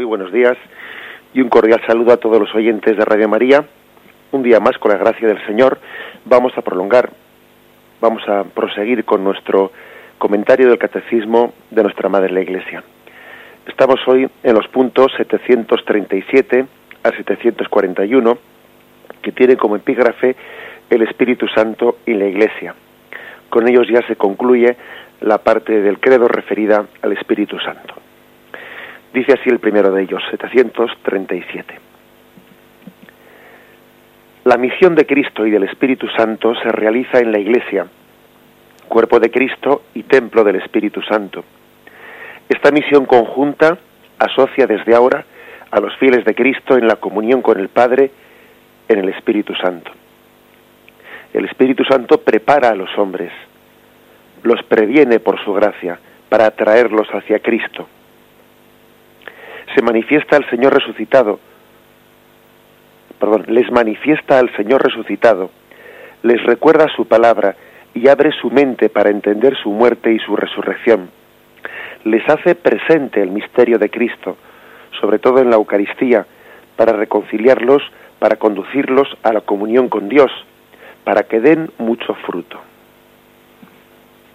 Muy buenos días y un cordial saludo a todos los oyentes de Radio María. Un día más, con la gracia del Señor, vamos a prolongar, vamos a proseguir con nuestro comentario del Catecismo de nuestra Madre la Iglesia. Estamos hoy en los puntos 737 a 741, que tienen como epígrafe el Espíritu Santo y la Iglesia. Con ellos ya se concluye la parte del credo referida al Espíritu Santo. Dice así el primero de ellos, 737. La misión de Cristo y del Espíritu Santo se realiza en la Iglesia, cuerpo de Cristo y templo del Espíritu Santo. Esta misión conjunta asocia desde ahora a los fieles de Cristo en la comunión con el Padre en el Espíritu Santo. El Espíritu Santo prepara a los hombres, los previene por su gracia para atraerlos hacia Cristo se manifiesta al Señor resucitado, perdón, les manifiesta al Señor resucitado, les recuerda su palabra y abre su mente para entender su muerte y su resurrección. Les hace presente el misterio de Cristo, sobre todo en la Eucaristía, para reconciliarlos, para conducirlos a la comunión con Dios, para que den mucho fruto.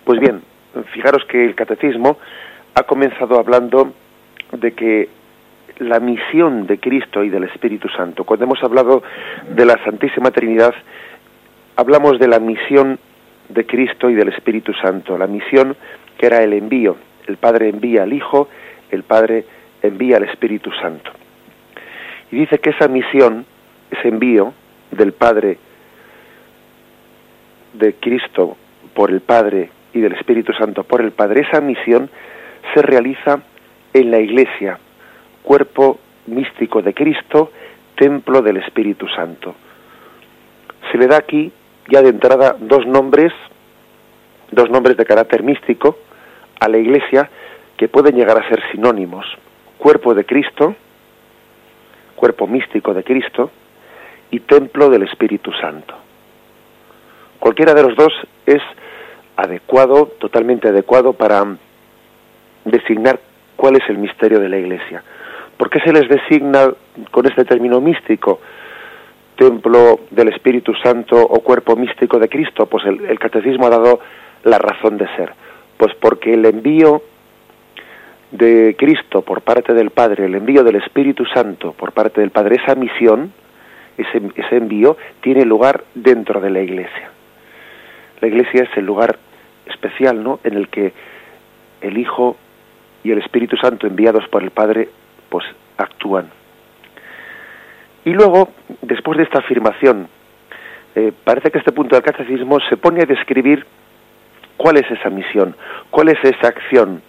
Pues bien, fijaros que el catecismo ha comenzado hablando de que la misión de Cristo y del Espíritu Santo. Cuando hemos hablado de la Santísima Trinidad, hablamos de la misión de Cristo y del Espíritu Santo, la misión que era el envío. El Padre envía al Hijo, el Padre envía al Espíritu Santo. Y dice que esa misión, ese envío del Padre, de Cristo por el Padre y del Espíritu Santo por el Padre, esa misión se realiza en la Iglesia, cuerpo místico de Cristo, templo del Espíritu Santo. Se le da aquí ya de entrada dos nombres, dos nombres de carácter místico a la Iglesia que pueden llegar a ser sinónimos. Cuerpo de Cristo, cuerpo místico de Cristo, y templo del Espíritu Santo. Cualquiera de los dos es adecuado, totalmente adecuado para designar cuál es el misterio de la Iglesia. ¿Por qué se les designa con este término místico? templo del Espíritu Santo o cuerpo místico de Cristo? Pues el, catecismo ha dado la razón de ser. Pues porque el envío de Cristo por parte del Padre, el envío del Espíritu Santo por parte del Padre, esa misión, ese, ese envío, tiene lugar dentro de la Iglesia. La Iglesia es el lugar especial, ¿no? En el que el Hijo y el Espíritu Santo enviados por el Padre pues actúan. Y luego, después de esta afirmación, eh, parece que este punto del catecismo se pone a describir cuál es esa misión, cuál es esa acción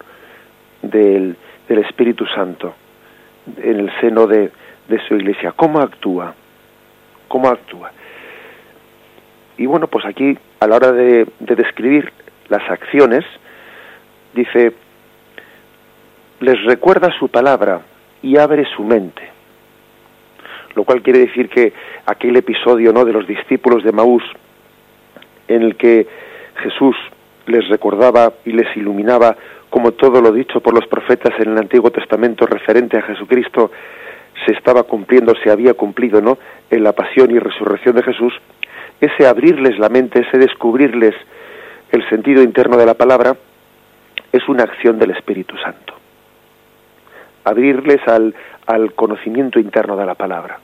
del, del Espíritu Santo en el seno de, de su iglesia, cómo actúa, cómo actúa. Y bueno, pues aquí, a la hora de, de describir las acciones, dice, les recuerda su palabra, y abre su mente. Lo cual quiere decir que aquel episodio ¿no? de los discípulos de Maús, en el que Jesús les recordaba y les iluminaba como todo lo dicho por los profetas en el Antiguo Testamento referente a Jesucristo se estaba cumpliendo, se había cumplido, ¿no? En la pasión y resurrección de Jesús, ese abrirles la mente, ese descubrirles el sentido interno de la palabra, es una acción del Espíritu Santo abrirles al, al conocimiento interno de la palabra.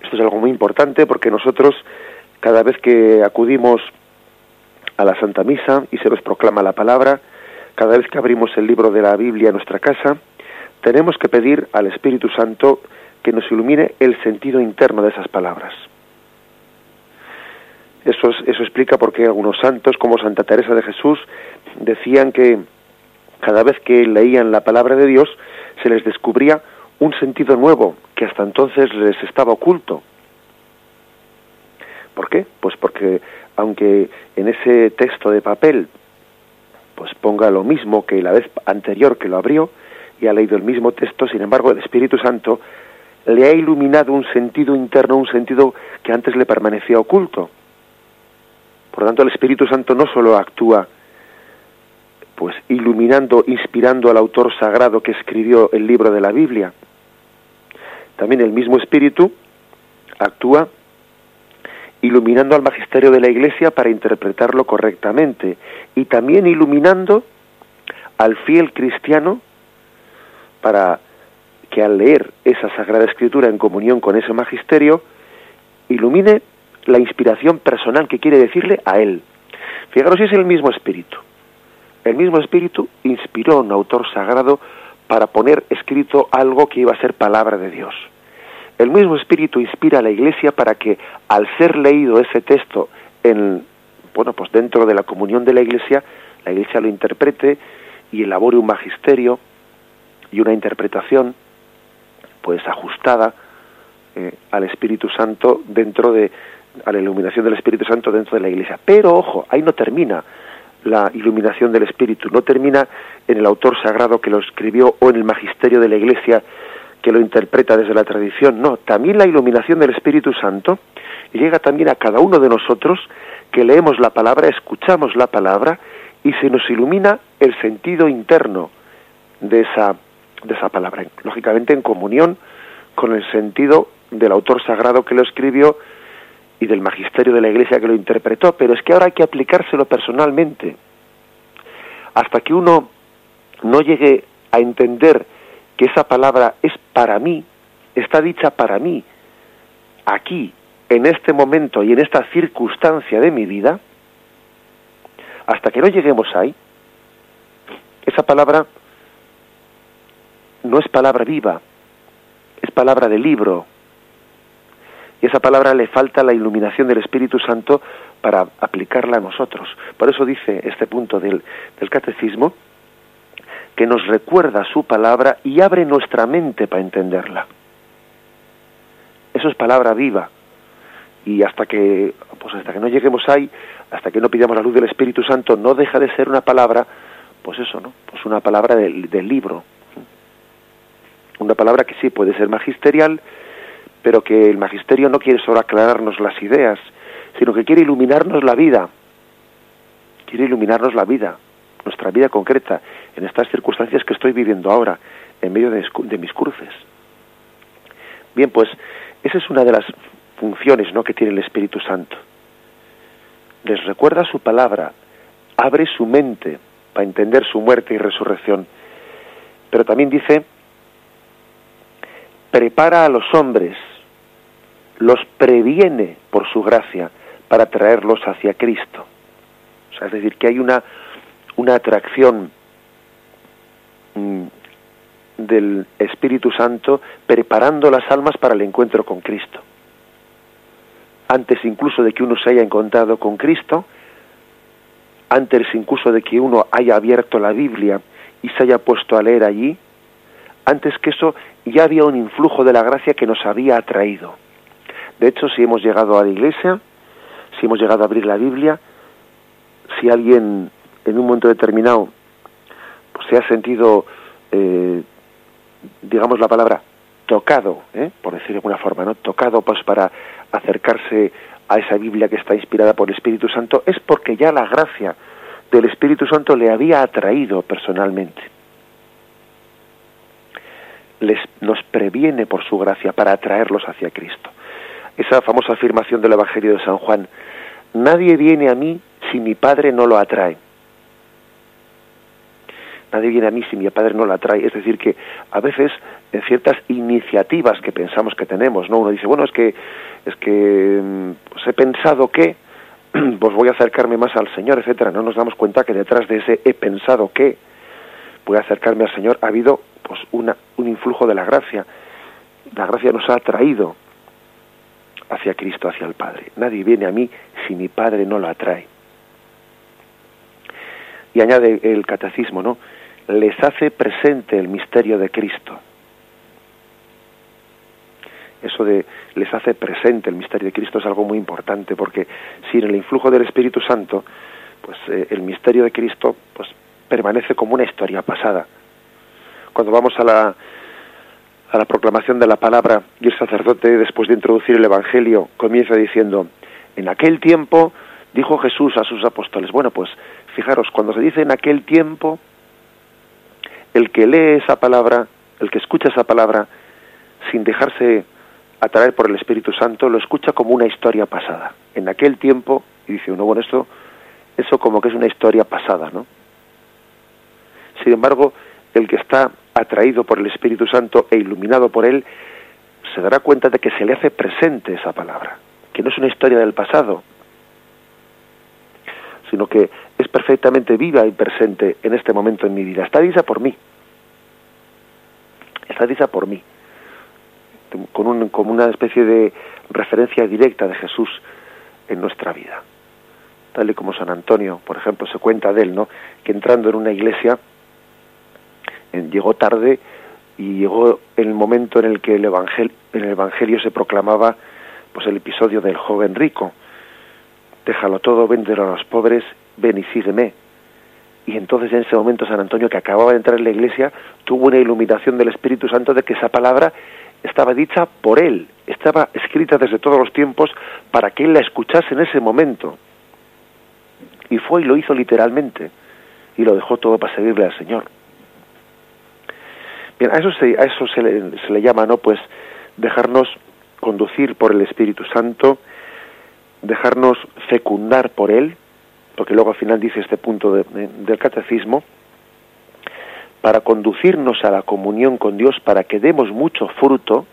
Esto es algo muy importante porque nosotros, cada vez que acudimos a la Santa Misa y se nos proclama la palabra, cada vez que abrimos el libro de la Biblia en nuestra casa, tenemos que pedir al Espíritu Santo que nos ilumine el sentido interno de esas palabras. Eso, eso explica por qué algunos santos, como Santa Teresa de Jesús, decían que cada vez que leían la palabra de Dios, se les descubría un sentido nuevo que hasta entonces les estaba oculto. ¿Por qué? Pues porque aunque en ese texto de papel pues ponga lo mismo que la vez anterior que lo abrió y ha leído el mismo texto, sin embargo el Espíritu Santo le ha iluminado un sentido interno, un sentido que antes le permanecía oculto. Por lo tanto, el Espíritu Santo no solo actúa pues iluminando, inspirando al autor sagrado que escribió el libro de la Biblia. También el mismo Espíritu actúa iluminando al magisterio de la Iglesia para interpretarlo correctamente y también iluminando al fiel cristiano para que al leer esa Sagrada Escritura en comunión con ese magisterio, ilumine la inspiración personal que quiere decirle a él. Fijaros si es el mismo espíritu. El mismo espíritu inspiró a un autor sagrado para poner escrito algo que iba a ser palabra de Dios. El mismo espíritu inspira a la Iglesia para que al ser leído ese texto en bueno, pues dentro de la comunión de la Iglesia, la Iglesia lo interprete y elabore un magisterio y una interpretación pues ajustada eh, al Espíritu Santo dentro de a la iluminación del Espíritu Santo dentro de la Iglesia. Pero ojo, ahí no termina la iluminación del Espíritu, no termina en el autor sagrado que lo escribió o en el magisterio de la Iglesia que lo interpreta desde la tradición, no, también la iluminación del Espíritu Santo llega también a cada uno de nosotros que leemos la palabra, escuchamos la palabra y se nos ilumina el sentido interno de esa, de esa palabra, lógicamente en comunión con el sentido del autor sagrado que lo escribió y del magisterio de la iglesia que lo interpretó, pero es que ahora hay que aplicárselo personalmente. Hasta que uno no llegue a entender que esa palabra es para mí, está dicha para mí, aquí, en este momento y en esta circunstancia de mi vida, hasta que no lleguemos ahí, esa palabra no es palabra viva, es palabra de libro. Y esa palabra le falta la iluminación del Espíritu Santo para aplicarla a nosotros. Por eso dice este punto del, del catecismo, que nos recuerda su palabra y abre nuestra mente para entenderla. Eso es palabra viva. Y hasta que, pues hasta que no lleguemos ahí, hasta que no pidamos la luz del Espíritu Santo, no deja de ser una palabra, pues eso, ¿no? Pues una palabra del, del libro. Una palabra que sí puede ser magisterial, pero que el magisterio no quiere solo aclararnos las ideas, sino que quiere iluminarnos la vida. Quiere iluminarnos la vida, nuestra vida concreta, en estas circunstancias que estoy viviendo ahora, en medio de, de mis cruces. Bien, pues esa es una de las funciones ¿no? que tiene el Espíritu Santo. Les recuerda su palabra, abre su mente para entender su muerte y resurrección, pero también dice, prepara a los hombres, los previene por su gracia para traerlos hacia Cristo. Es decir, que hay una, una atracción mm, del Espíritu Santo preparando las almas para el encuentro con Cristo. Antes incluso de que uno se haya encontrado con Cristo, antes incluso de que uno haya abierto la Biblia y se haya puesto a leer allí, antes que eso ya había un influjo de la gracia que nos había atraído. De hecho, si hemos llegado a la iglesia, si hemos llegado a abrir la Biblia, si alguien en un momento determinado pues, se ha sentido, eh, digamos la palabra, tocado, ¿eh? por decir de alguna forma, ¿no? Tocado pues para acercarse a esa Biblia que está inspirada por el Espíritu Santo, es porque ya la gracia del Espíritu Santo le había atraído personalmente. Les, nos previene por su gracia para atraerlos hacia Cristo. Esa famosa afirmación del Evangelio de San Juan, nadie viene a mí si mi Padre no lo atrae. Nadie viene a mí si mi Padre no lo atrae. Es decir, que a veces en ciertas iniciativas que pensamos que tenemos, ¿no? Uno dice, bueno, es que, es que pues he pensado que, pues voy a acercarme más al Señor, etcétera. No nos damos cuenta que detrás de ese he pensado que voy a acercarme al Señor ha habido pues una, un influjo de la gracia. La gracia nos ha atraído hacia Cristo, hacia el Padre. Nadie viene a mí si mi Padre no lo atrae. Y añade el catecismo, ¿no? Les hace presente el misterio de Cristo. Eso de les hace presente el misterio de Cristo es algo muy importante porque sin el influjo del Espíritu Santo, pues eh, el misterio de Cristo pues permanece como una historia pasada. Cuando vamos a la a la proclamación de la palabra y el sacerdote después de introducir el evangelio comienza diciendo, en aquel tiempo dijo Jesús a sus apóstoles, bueno, pues fijaros, cuando se dice en aquel tiempo, el que lee esa palabra, el que escucha esa palabra, sin dejarse atraer por el Espíritu Santo, lo escucha como una historia pasada. En aquel tiempo, y dice uno, bueno, esto, eso como que es una historia pasada, ¿no? Sin embargo, el que está atraído por el Espíritu Santo e iluminado por él, se dará cuenta de que se le hace presente esa palabra, que no es una historia del pasado, sino que es perfectamente viva y presente en este momento en mi vida. Está dicha por mí. Está dicha por mí. Con, un, como una especie de referencia directa de Jesús en nuestra vida. Tal y como San Antonio, por ejemplo, se cuenta de él, ¿no? Que entrando en una iglesia, llegó tarde y llegó el momento en el que el evangelio, en el evangelio se proclamaba pues el episodio del joven rico. Déjalo todo véndelo a los pobres ven y sígueme. Y entonces en ese momento San Antonio que acababa de entrar en la iglesia tuvo una iluminación del Espíritu Santo de que esa palabra estaba dicha por él estaba escrita desde todos los tiempos para que él la escuchase en ese momento. Y fue y lo hizo literalmente. Y lo dejó todo para seguirle al Señor a eso se, a eso se le, se le llama, ¿no? Pues dejarnos conducir por el Espíritu Santo, dejarnos fecundar por Él, porque luego al final dice este punto del catecismo, para conducirnos a la comunión con Dios, para que demos mucho fruto,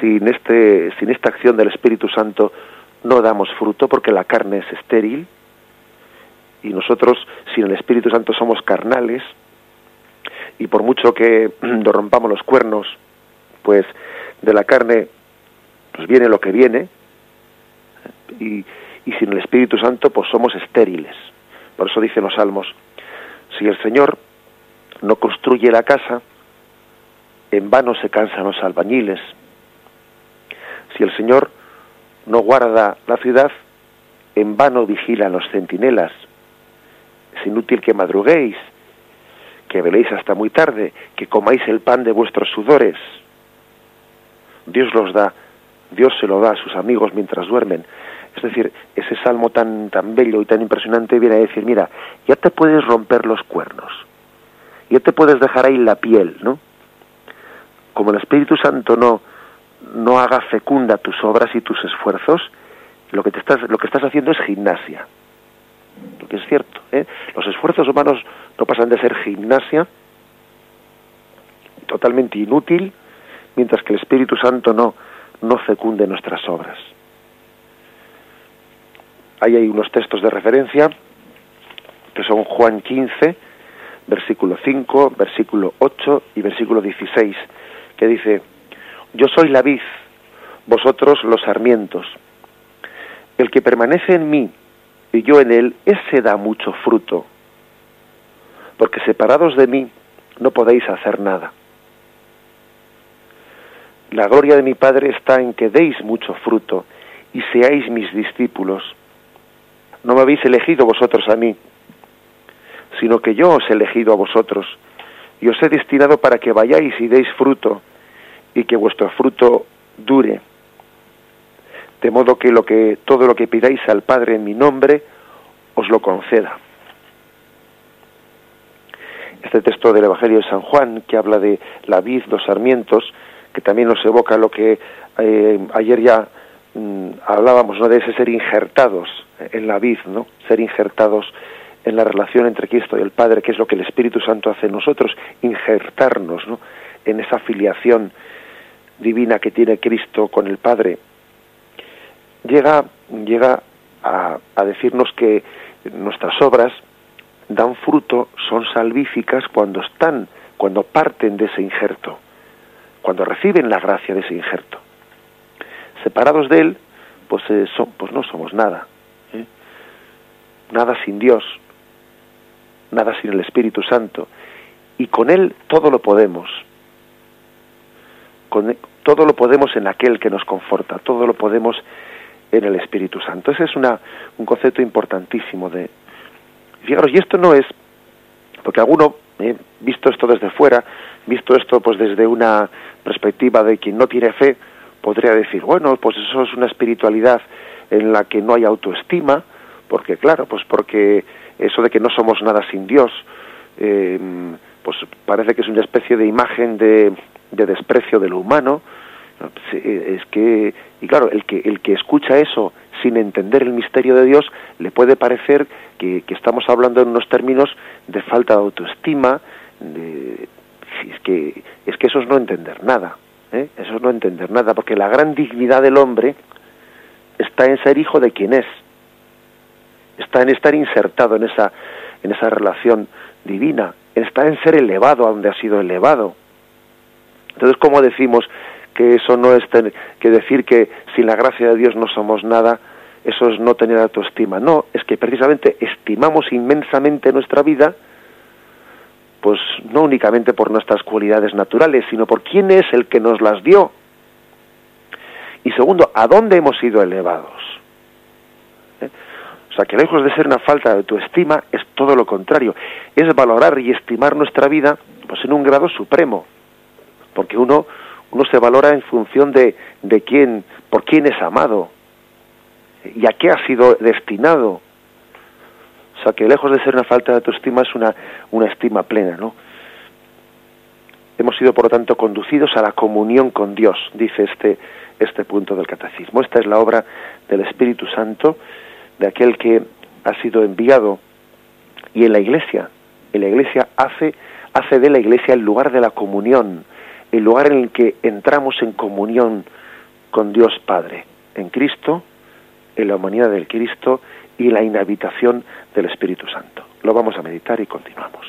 sin, este, sin esta acción del Espíritu Santo no damos fruto porque la carne es estéril y nosotros sin el Espíritu Santo somos carnales, y por mucho que nos rompamos los cuernos, pues de la carne pues viene lo que viene y, y sin el Espíritu Santo pues somos estériles. Por eso dicen los salmos, si el Señor no construye la casa, en vano se cansan los albañiles. Si el Señor no guarda la ciudad, en vano vigilan los centinelas. Es inútil que madruguéis que veléis hasta muy tarde, que comáis el pan de vuestros sudores. Dios los da, Dios se lo da a sus amigos mientras duermen. Es decir, ese salmo tan, tan bello y tan impresionante viene a decir, mira, ya te puedes romper los cuernos, ya te puedes dejar ahí la piel, ¿no? Como el Espíritu Santo no, no haga fecunda tus obras y tus esfuerzos, lo que, te estás, lo que estás haciendo es gimnasia. Lo que es cierto. ¿eh? Los esfuerzos humanos no pasan de ser gimnasia totalmente inútil, mientras que el Espíritu Santo no, no fecunde nuestras obras. Ahí hay unos textos de referencia, que son Juan 15, versículo 5, versículo 8 y versículo 16, que dice, Yo soy la vid, vosotros los sarmientos. El que permanece en mí y yo en él, ese da mucho fruto, porque separados de mí no podéis hacer nada. La gloria de mi Padre está en que deis mucho fruto y seáis mis discípulos. No me habéis elegido vosotros a mí, sino que yo os he elegido a vosotros y os he destinado para que vayáis y deis fruto y que vuestro fruto dure. De modo que, lo que todo lo que pidáis al Padre en mi nombre os lo conceda este texto del Evangelio de San Juan, que habla de la vid, los sarmientos, que también nos evoca lo que eh, ayer ya mm, hablábamos, ¿no? De ese ser injertados en la vid, ¿no? Ser injertados en la relación entre Cristo y el Padre, que es lo que el Espíritu Santo hace en nosotros, injertarnos, ¿no? En esa filiación divina que tiene Cristo con el Padre. Llega, llega a, a decirnos que nuestras obras, dan fruto, son salvíficas cuando están, cuando parten de ese injerto, cuando reciben la gracia de ese injerto. Separados de él, pues, eh, pues no somos nada. ¿eh? Nada sin Dios, nada sin el Espíritu Santo. Y con él todo lo podemos. Con todo lo podemos en aquel que nos conforta, todo lo podemos en el Espíritu Santo. Ese es una, un concepto importantísimo de, Fijaros, y esto no es, porque alguno, eh, visto esto desde fuera, visto esto pues desde una perspectiva de quien no tiene fe, podría decir, bueno, pues eso es una espiritualidad en la que no hay autoestima, porque claro, pues porque eso de que no somos nada sin Dios, eh, pues parece que es una especie de imagen de, de desprecio de lo humano, es que y claro el que el que escucha eso sin entender el misterio de Dios le puede parecer que, que estamos hablando en unos términos de falta de autoestima de, es que es que eso es no entender nada ¿eh? eso es no entender nada porque la gran dignidad del hombre está en ser hijo de quien es está en estar insertado en esa en esa relación divina está en ser elevado a donde ha sido elevado entonces cómo decimos que eso no es que decir que sin la gracia de Dios no somos nada, eso es no tener autoestima. No, es que precisamente estimamos inmensamente nuestra vida, pues no únicamente por nuestras cualidades naturales, sino por quién es el que nos las dio. Y segundo, ¿a dónde hemos sido elevados? ¿Eh? O sea, que lejos de ser una falta de autoestima, es todo lo contrario. Es valorar y estimar nuestra vida pues en un grado supremo. Porque uno uno se valora en función de, de quién, por quién es amado y a qué ha sido destinado. O sea, que lejos de ser una falta de autoestima es una, una estima plena, ¿no? Hemos sido, por lo tanto, conducidos a la comunión con Dios, dice este, este punto del catecismo. Esta es la obra del Espíritu Santo, de aquel que ha sido enviado y en la Iglesia, en la Iglesia hace, hace de la Iglesia el lugar de la comunión, el lugar en el que entramos en comunión con Dios Padre, en Cristo, en la humanidad del Cristo y la inhabitación del Espíritu Santo. Lo vamos a meditar y continuamos.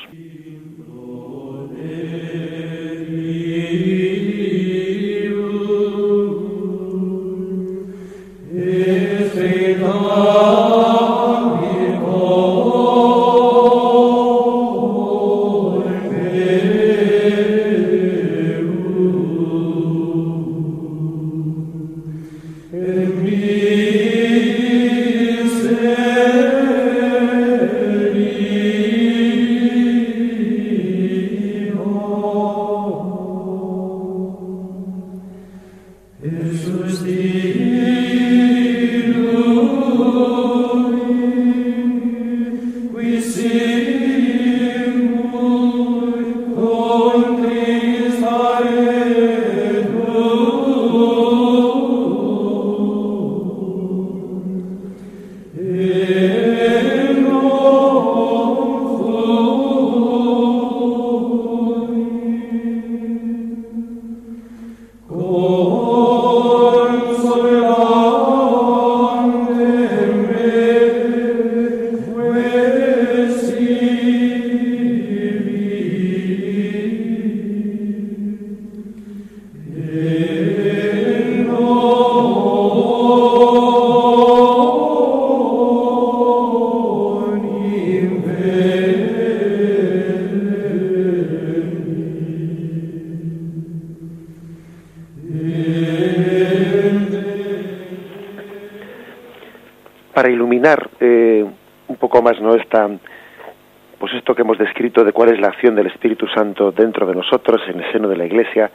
De cuál es la acción del Espíritu Santo dentro de nosotros, en el seno de la Iglesia,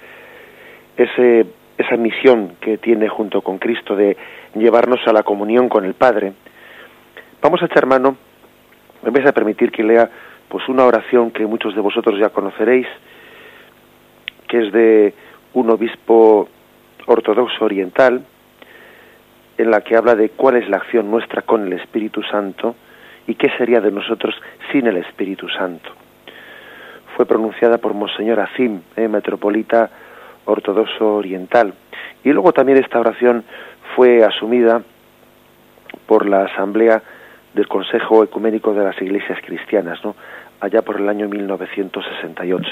ese, esa misión que tiene junto con Cristo de llevarnos a la comunión con el Padre, vamos a echar mano, me vais a permitir que lea pues una oración que muchos de vosotros ya conoceréis, que es de un obispo ortodoxo oriental, en la que habla de cuál es la acción nuestra con el Espíritu Santo, y qué sería de nosotros sin el Espíritu Santo. Fue pronunciada por Monseñor Azim, eh, metropolita ortodoxo oriental. Y luego también esta oración fue asumida por la Asamblea del Consejo Ecuménico de las Iglesias Cristianas, ¿no? allá por el año 1968.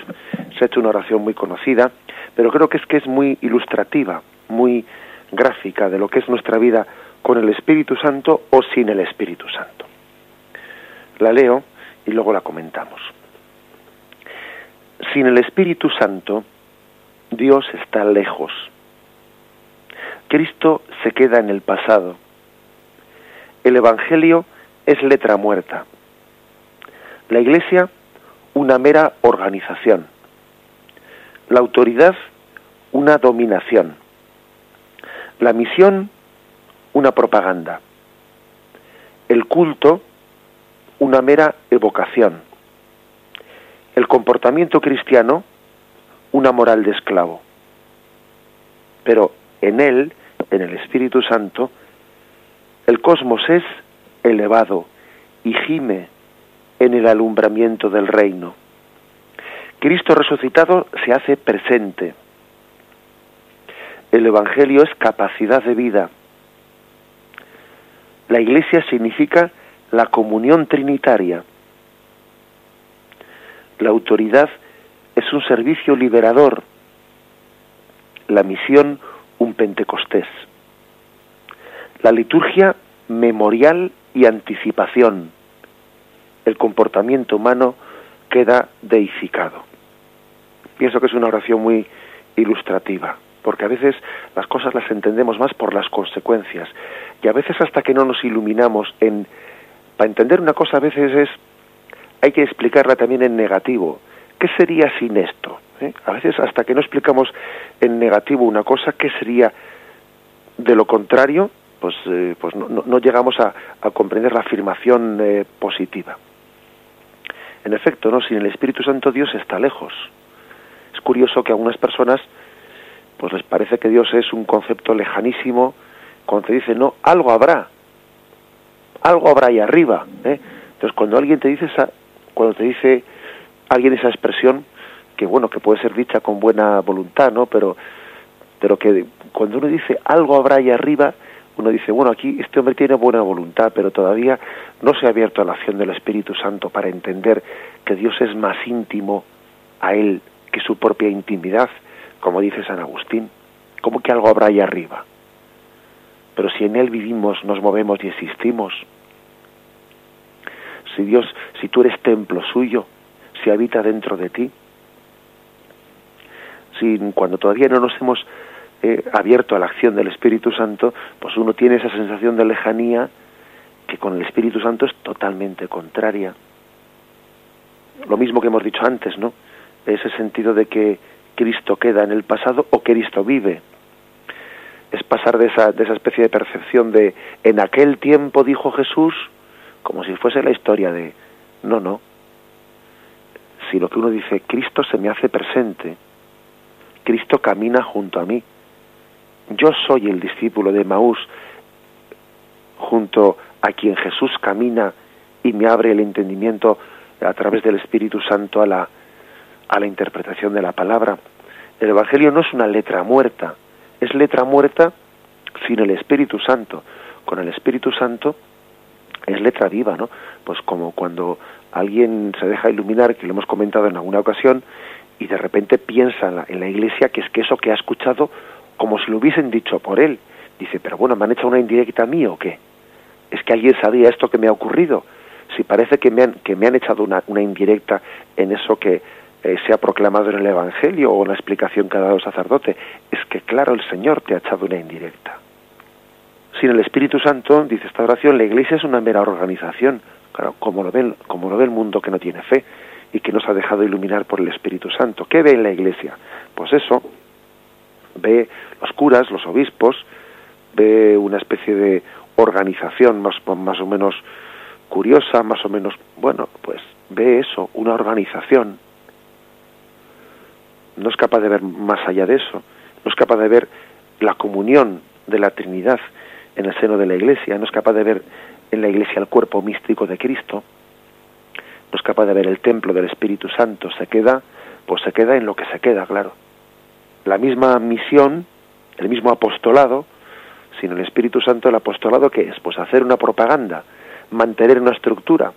Se ha hecho una oración muy conocida, pero creo que es que es muy ilustrativa, muy gráfica de lo que es nuestra vida con el Espíritu Santo o sin el Espíritu Santo. La leo y luego la comentamos. Sin el Espíritu Santo, Dios está lejos. Cristo se queda en el pasado. El Evangelio es letra muerta. La Iglesia, una mera organización. La autoridad, una dominación. La misión, una propaganda. el culto una mera evocación, el comportamiento cristiano una moral de esclavo. Pero en él, en el Espíritu Santo, el cosmos es elevado y gime en el alumbramiento del reino. Cristo resucitado se hace presente. El Evangelio es capacidad de vida. La Iglesia significa la comunión trinitaria. La autoridad es un servicio liberador. La misión un Pentecostés. La liturgia memorial y anticipación. El comportamiento humano queda deificado. Pienso que es una oración muy ilustrativa, porque a veces las cosas las entendemos más por las consecuencias y a veces hasta que no nos iluminamos en para entender una cosa a veces es hay que explicarla también en negativo. ¿Qué sería sin esto? ¿Eh? A veces hasta que no explicamos en negativo una cosa, ¿qué sería de lo contrario? Pues, eh, pues no, llegamos a, comprender la afirmación eh, positiva. En efecto, no, sin el Espíritu Santo Dios está lejos. Es curioso que a algunas personas pues les parece que Dios es un concepto lejanísimo cuando te dice no, algo habrá, algo habrá ahí arriba. ¿eh? Entonces, cuando alguien te dice esa, cuando te dice alguien esa expresión, que bueno, que puede ser dicha con buena voluntad, ¿no? Pero, pero que cuando uno dice algo habrá ahí arriba, uno dice, bueno, aquí este hombre tiene buena voluntad, pero todavía no se ha abierto a la acción del Espíritu Santo para entender que Dios es más íntimo a él que su propia intimidad, como dice San Agustín. ¿Cómo que algo habrá ahí arriba? Pero si en él vivimos, nos movemos y existimos, si Dios, si tú eres templo suyo, si habita dentro de ti, si cuando todavía no nos hemos eh, abierto a la acción del Espíritu Santo, pues uno tiene esa sensación de lejanía que con el Espíritu Santo es totalmente contraria. Lo mismo que hemos dicho antes, ¿no? Ese sentido de que Cristo queda en el pasado o Cristo vive. Es pasar de esa, de esa especie de percepción de en aquel tiempo dijo Jesús, como si fuese la historia de no, no. Si lo que uno dice, Cristo se me hace presente, Cristo camina junto a mí. Yo soy el discípulo de Maús junto a quien Jesús camina y me abre el entendimiento a través del Espíritu Santo a la, a la interpretación de la palabra. El Evangelio no es una letra muerta, es letra muerta sin el Espíritu Santo. Con el Espíritu Santo es letra viva, ¿no? Pues como cuando alguien se deja iluminar, que lo hemos comentado en alguna ocasión, y de repente piensa en la, en la iglesia que es que eso que ha escuchado, como si lo hubiesen dicho por él. Dice, pero bueno, ¿me han hecho una indirecta a mí o qué? ¿Es que alguien sabía esto que me ha ocurrido? Si parece que me han, que me han echado una, una indirecta en eso que eh, se ha proclamado en el Evangelio o la explicación que ha dado el sacerdote, es que claro, el Señor te ha echado una indirecta. Sin el Espíritu Santo, dice esta oración, la Iglesia es una mera organización, claro, como lo ve, como lo ve el mundo que no tiene fe y que nos ha dejado iluminar por el Espíritu Santo. ¿Qué ve en la Iglesia? Pues eso, ve los curas, los obispos, ve una especie de organización más, más o menos curiosa, más o menos, bueno, pues ve eso, una organización. No es capaz de ver más allá de eso, no es capaz de ver la comunión de la Trinidad en el seno de la Iglesia, no es capaz de ver en la Iglesia el cuerpo místico de Cristo, no es capaz de ver el templo del Espíritu Santo, se queda, pues se queda en lo que se queda, claro. La misma misión, el mismo apostolado, sin el Espíritu Santo, el apostolado que es, pues hacer una propaganda, mantener una estructura.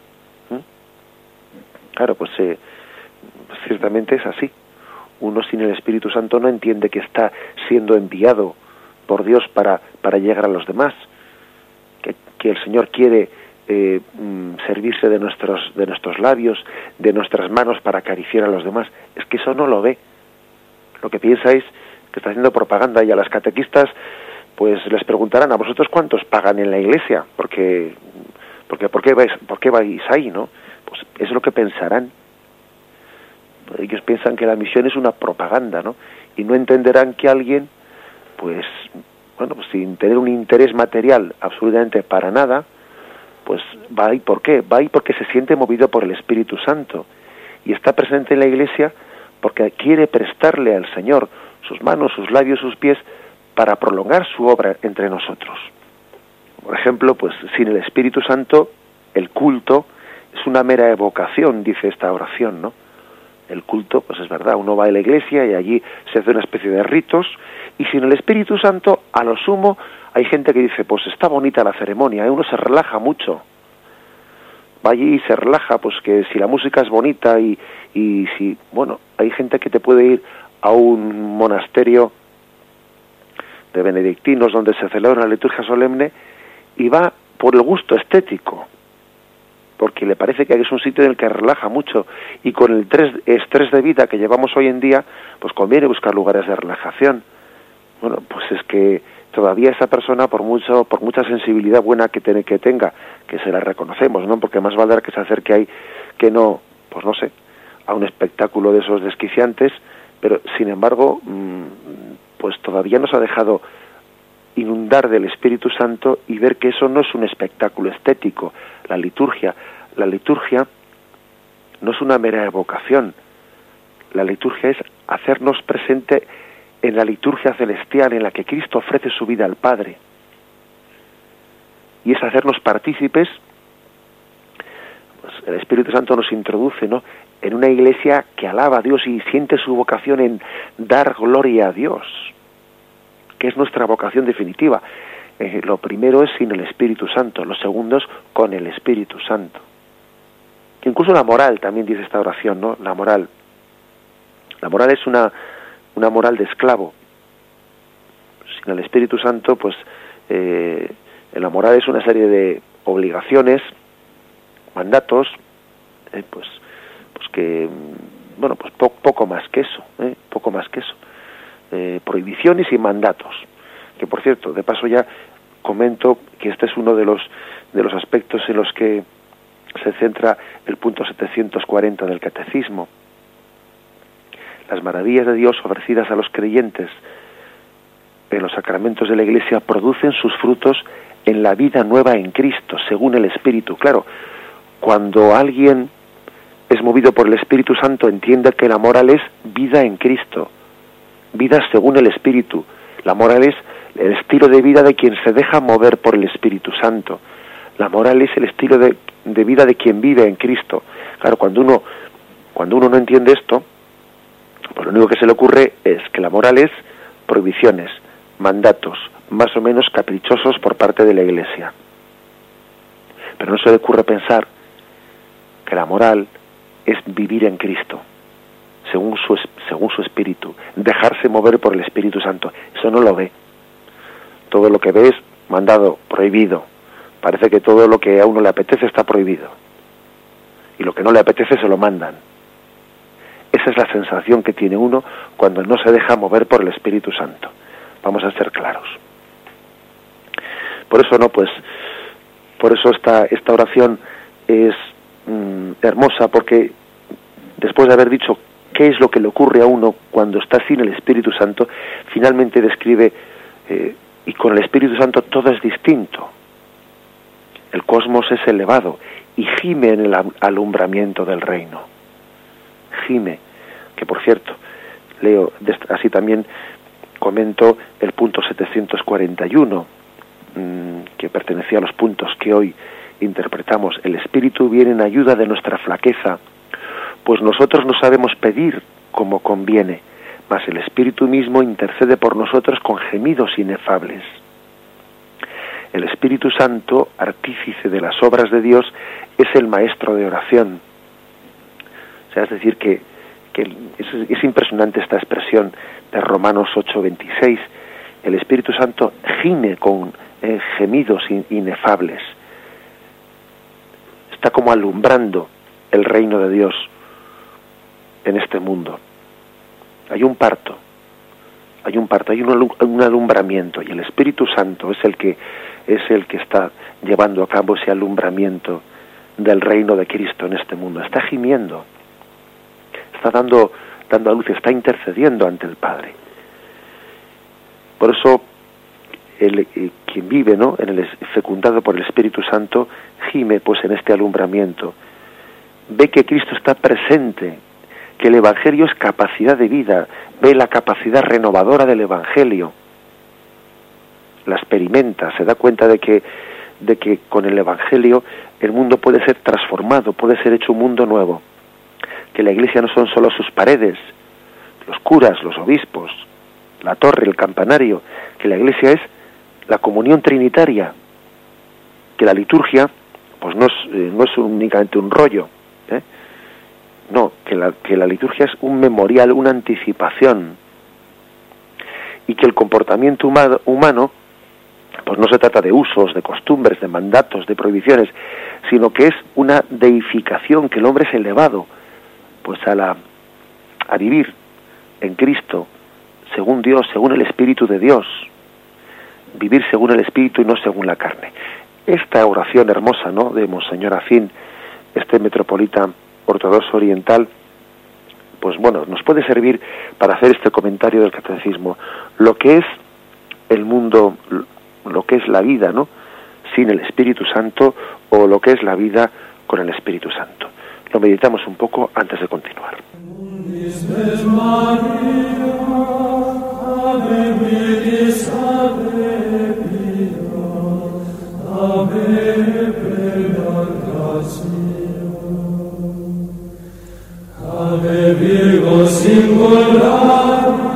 Claro, pues eh, ciertamente es así. Uno sin el Espíritu Santo no entiende que está siendo enviado por Dios para, para llegar a los demás, que, que el Señor quiere eh, mm, servirse de nuestros, de nuestros labios, de nuestras manos para acariciar a los demás. Es que eso no lo ve. Lo que piensa es que está haciendo propaganda y a las catequistas pues les preguntarán a vosotros cuántos pagan en la iglesia, porque porque ¿por qué vais, por vais ahí, no? Pues es lo que pensarán. Ellos piensan que la misión es una propaganda, ¿no? Y no entenderán que alguien, pues, bueno, pues sin tener un interés material absolutamente para nada, pues va ahí, ¿por qué? Va ahí porque se siente movido por el Espíritu Santo y está presente en la iglesia porque quiere prestarle al Señor sus manos, sus labios, sus pies para prolongar su obra entre nosotros. Por ejemplo, pues sin el Espíritu Santo el culto es una mera evocación, dice esta oración, ¿no? El culto, pues es verdad, uno va a la iglesia y allí se hace una especie de ritos y sin el Espíritu Santo, a lo sumo, hay gente que dice, pues está bonita la ceremonia, ¿eh? uno se relaja mucho. Va allí y se relaja, pues que si la música es bonita y, y si, bueno, hay gente que te puede ir a un monasterio de benedictinos donde se celebra la liturgia solemne y va por el gusto estético, porque le parece que es un sitio en el que relaja mucho y con el estrés de vida que llevamos hoy en día, pues conviene buscar lugares de relajación. Bueno, pues es que todavía esa persona, por mucho, por mucha sensibilidad buena que, tiene, que tenga, que se la reconocemos, ¿no? Porque más valdrá que se acerque ahí que no, pues no sé, a un espectáculo de esos desquiciantes, pero sin embargo, mm, pues todavía nos ha dejado inundar del Espíritu Santo y ver que eso no es un espectáculo estético, la liturgia. La liturgia no es una mera evocación, la liturgia es hacernos presente en la liturgia celestial en la que Cristo ofrece su vida al Padre. Y es hacernos partícipes, pues el Espíritu Santo nos introduce ¿no? en una iglesia que alaba a Dios y siente su vocación en dar gloria a Dios que es nuestra vocación definitiva. Eh, lo primero es sin el Espíritu Santo, lo segundo es con el Espíritu Santo. Incluso la moral, también dice esta oración, ¿no? La moral. La moral es una, una moral de esclavo. Sin el Espíritu Santo, pues eh, la moral es una serie de obligaciones, mandatos, eh, pues, pues que, bueno, pues poco más que eso, poco más que eso. Eh, prohibiciones y mandatos. Que por cierto, de paso ya comento que este es uno de los de los aspectos en los que se centra el punto 740 del catecismo. Las maravillas de Dios ofrecidas a los creyentes en los sacramentos de la Iglesia producen sus frutos en la vida nueva en Cristo, según el Espíritu. Claro, cuando alguien es movido por el Espíritu Santo, entiende que la moral es vida en Cristo vida según el Espíritu. La moral es el estilo de vida de quien se deja mover por el Espíritu Santo. La moral es el estilo de, vida de quien vive en Cristo. Claro, cuando uno, cuando uno no entiende esto, pues lo único que se le ocurre es que la moral es prohibiciones, mandatos, más o menos caprichosos por parte de la Iglesia. Pero no se le ocurre pensar que la moral es vivir en Cristo según su, según su espíritu, dejarse mover por el Espíritu Santo. Eso no lo ve. Todo lo que ve es mandado, prohibido. Parece que todo lo que a uno le apetece está prohibido. Y lo que no le apetece se lo mandan. Esa es la sensación que tiene uno cuando no se deja mover por el Espíritu Santo. Vamos a ser claros. Por eso no, pues, por eso esta, esta oración es mm, hermosa, porque después de haber dicho qué es lo que le ocurre a uno cuando está sin el Espíritu Santo, finalmente describe, eh, y con el Espíritu Santo todo es distinto. El cosmos es elevado y gime en el alumbramiento del reino. Gime, que por cierto, leo así también comento el punto 741, mm, que pertenecía a los puntos que hoy interpretamos. El Espíritu viene en ayuda de nuestra flaqueza pues nosotros no sabemos pedir como conviene, mas el Espíritu mismo intercede por nosotros con gemidos inefables. El Espíritu Santo, artífice de las obras de Dios, es el maestro de oración. O sea, es decir, que, es, impresionante esta expresión de Romanos 8:26. El Espíritu Santo gime con eh, gemidos inefables. Está como alumbrando el reino de Dios en este mundo. Hay un parto, hay un parto, hay un alumbramiento y el Espíritu Santo es el que es el que está llevando a cabo ese alumbramiento del reino de Cristo en este mundo. Está gimiendo, está dando dando a luz, está intercediendo ante el Padre. Por eso el, eh, quien vive ¿no? en el, fecundado por el Espíritu Santo gime pues en este alumbramiento. Ve que Cristo está presente, que el Evangelio es capacidad de vida, ve la capacidad renovadora del Evangelio, la experimenta, se da cuenta de que, de que con el Evangelio el mundo puede ser transformado, puede ser hecho un mundo nuevo, que la iglesia no son solo sus paredes, los curas, los obispos, la torre, el campanario, que la iglesia es la comunión trinitaria, que la liturgia pues no es, eh, no es únicamente un rollo. No, que la, que la liturgia es un memorial, una anticipación, y que el comportamiento humano, pues no se trata de usos, de costumbres, de mandatos, de prohibiciones, sino que es una deificación, que el hombre es elevado pues a la a vivir en Cristo según Dios, según el Espíritu de Dios, vivir según el Espíritu y no según la carne. Esta oración hermosa, ¿no? de Monseñor Afín, este metropolita ortodoxo oriental, pues bueno, nos puede servir para hacer este comentario del catecismo. Lo que es el mundo, lo que es la vida, ¿no? Sin el Espíritu Santo o lo que es la vida con el Espíritu Santo. Lo meditamos un poco antes de continuar. Ave Virgo singular,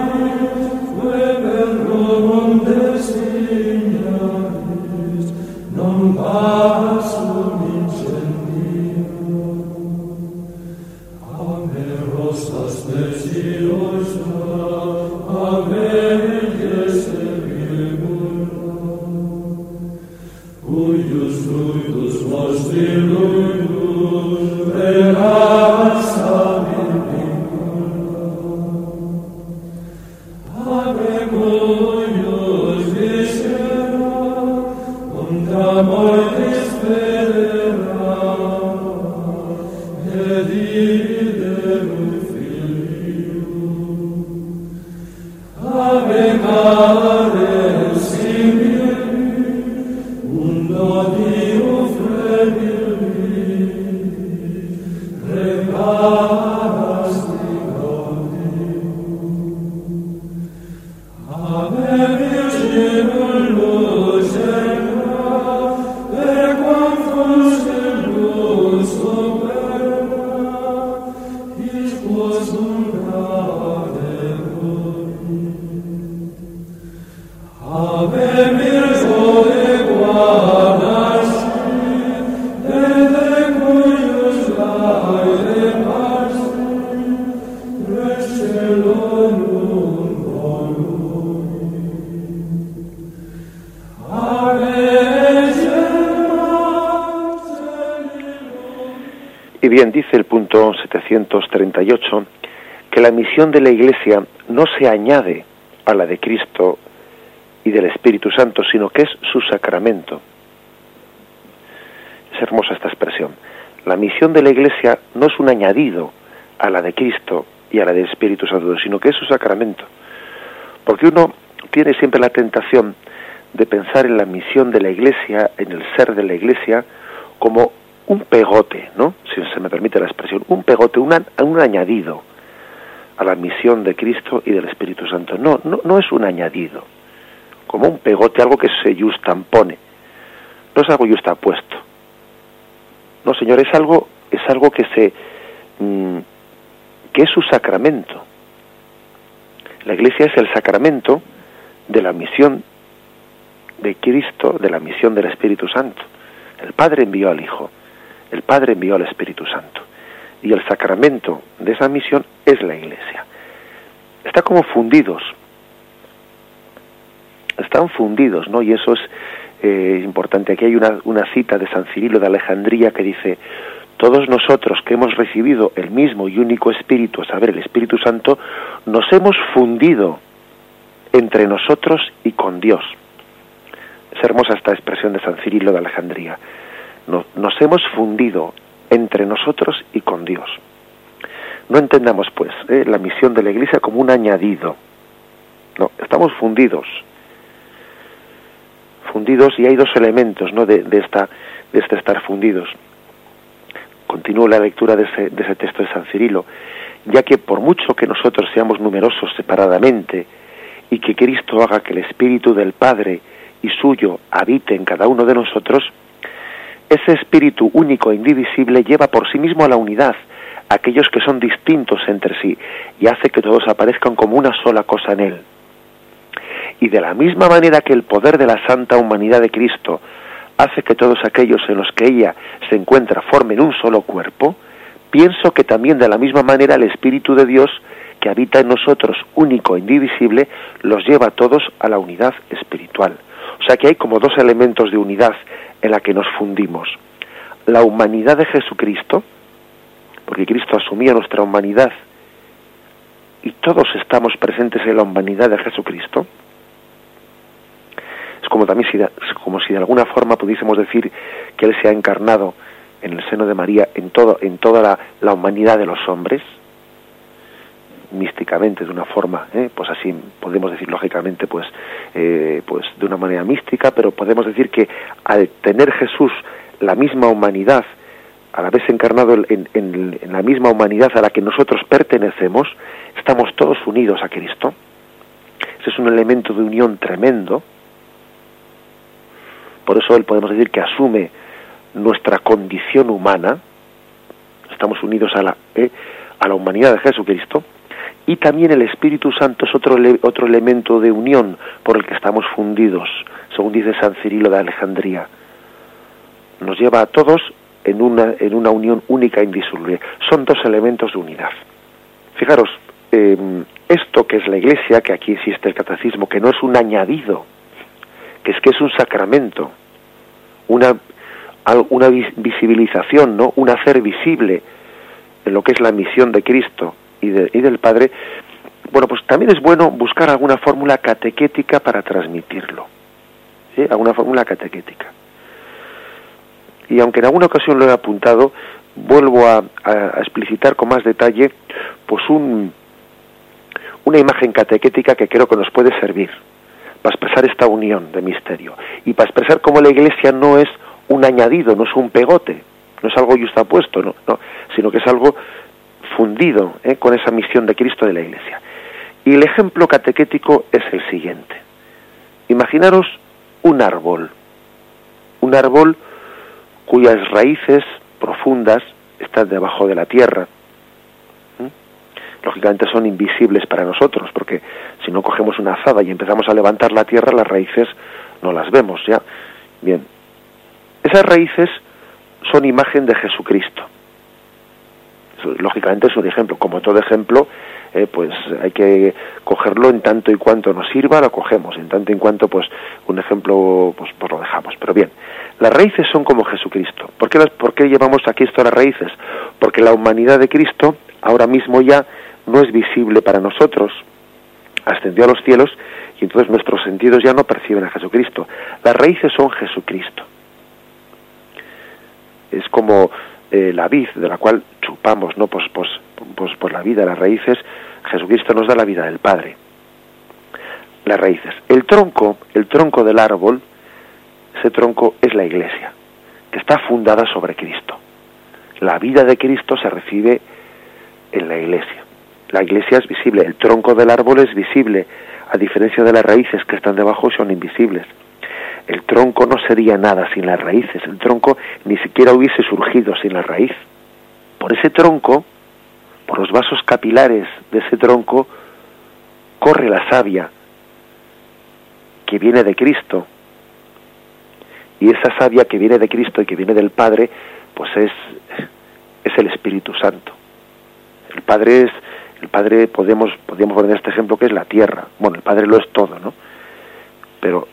misión de la Iglesia no se añade a la de Cristo y del Espíritu Santo, sino que es su sacramento. Es hermosa esta expresión. La misión de la Iglesia no es un añadido a la de Cristo y a la del Espíritu Santo, sino que es su sacramento. Porque uno tiene siempre la tentación de pensar en la misión de la Iglesia, en el ser de la Iglesia, como un pegote, ¿no? Si se me permite la expresión, un pegote, un, un añadido a la misión de Cristo y del Espíritu Santo. No, no, no es un añadido, como un pegote, algo que se justampone. No es algo justapuesto. No, Señor, es algo, es algo que se, mm, que es su sacramento. La Iglesia es el sacramento de la misión de Cristo, de la misión del Espíritu Santo. El Padre envió al Hijo el Padre envió al Espíritu Santo. Y el sacramento de esa misión es la Iglesia. Está como fundidos. Están fundidos, ¿no? Y eso es eh, importante. Aquí hay una, cita de San Cirilo de Alejandría que dice, todos nosotros que hemos recibido el mismo y único Espíritu, a saber, el Espíritu Santo, nos hemos fundido entre nosotros y con Dios. Es hermosa esta expresión de San Cirilo de Alejandría nos hemos fundido entre nosotros y con Dios. No entendamos, pues, eh, la misión de la Iglesia como un añadido. No, estamos fundidos. fundidos y hay dos elementos ¿no? de, esta, de este estar fundidos. Continúo la lectura de ese, de ese texto de San Cirilo, ya que por mucho que nosotros seamos numerosos separadamente y que Cristo haga que el Espíritu del Padre y suyo habite en cada uno de nosotros, ese Espíritu único e indivisible lleva por sí mismo a la unidad, aquellos que son distintos entre sí, y hace que todos aparezcan como una sola cosa en Él. Y de la misma manera que el poder de la santa humanidad de Cristo hace que todos aquellos en los que ella se encuentra formen un solo cuerpo, pienso que también de la misma manera el Espíritu de Dios que habita en nosotros, único e indivisible, los lleva a todos a la unidad espiritual. O sea que hay como dos elementos de unidad en la que nos fundimos. La humanidad de Jesucristo, porque Cristo asumía nuestra humanidad y todos estamos presentes en la humanidad de Jesucristo. Es como también si de alguna forma pudiésemos decir que Él se ha encarnado en el seno de María en, todo, en toda la humanidad de los hombres, místicamente de una forma ¿eh? pues así podemos decir lógicamente pues eh, pues de una manera mística pero podemos decir que al tener Jesús la misma humanidad al haberse encarnado en, en, la misma humanidad a la que nosotros pertenecemos estamos todos unidos a Cristo ese es un elemento de unión tremendo por eso él podemos decir que asume nuestra condición humana estamos unidos a la ¿eh? a la humanidad de Jesucristo y también el Espíritu Santo es otro, otro elemento de unión por el que estamos fundidos, según dice San Cirilo de Alejandría. Nos lleva a todos en una, en una unión única e indisoluble. Son dos elementos de unidad. Fijaros, em, esto que es la Iglesia, que aquí existe el catecismo, que no es un añadido, que es que es un sacramento, una, una visibilización, ¿no? un hacer visible en lo que es la misión de Cristo y, del Padre, bueno, pues también es bueno buscar alguna fórmula catequética para transmitirlo. ¿sí? Alguna fórmula catequética. Y aunque en alguna ocasión lo he apuntado, vuelvo a, explicitar con más detalle pues un, una imagen catequética que creo que nos puede servir para expresar esta unión de misterio y para expresar cómo la Iglesia no es un añadido, no es un pegote, no es algo justapuesto, no, no sino que es algo fundido ¿eh? con esa misión de Cristo de la Iglesia. Y el ejemplo catequético es el siguiente. Imaginaros un árbol, un árbol cuyas raíces profundas están debajo de la tierra. Lógicamente son invisibles para nosotros, porque si no cogemos una azada y empezamos a levantar la tierra, las raíces no las vemos ya. Bien, esas raíces son imagen de Jesucristo lógicamente es un ejemplo. Como todo ejemplo, eh, pues hay que cogerlo en tanto y cuanto nos sirva, lo cogemos. En tanto y cuanto, pues un ejemplo, pues, pues lo dejamos. Pero bien, las raíces son como Jesucristo. ¿Por qué, ¿Por qué llevamos aquí esto a las raíces? Porque la humanidad de Cristo ahora mismo ya no es visible para nosotros. Ascendió a los cielos y entonces nuestros sentidos ya no perciben a Jesucristo. Las raíces son Jesucristo. Es como eh, la vid de la cual chupamos, ¿no? Pues, pues, pues por la vida, las raíces, Jesucristo nos da la vida del Padre. Las raíces. El tronco, el tronco del árbol, ese tronco es la iglesia, que está fundada sobre Cristo. La vida de Cristo se recibe en la iglesia. La iglesia es visible, el tronco del árbol es visible, a diferencia de las raíces que están debajo son invisibles. El tronco no sería nada sin las raíces, el tronco ni siquiera hubiese surgido sin la raíz. Por ese tronco, por los vasos capilares de ese tronco, corre la savia que viene de Cristo. Y esa savia que viene de Cristo y que viene del Padre, pues es, es el Espíritu Santo. El Padre es, el Padre podemos, podemos poner este ejemplo que es la tierra. Bueno, el Padre lo es todo, ¿no? Pero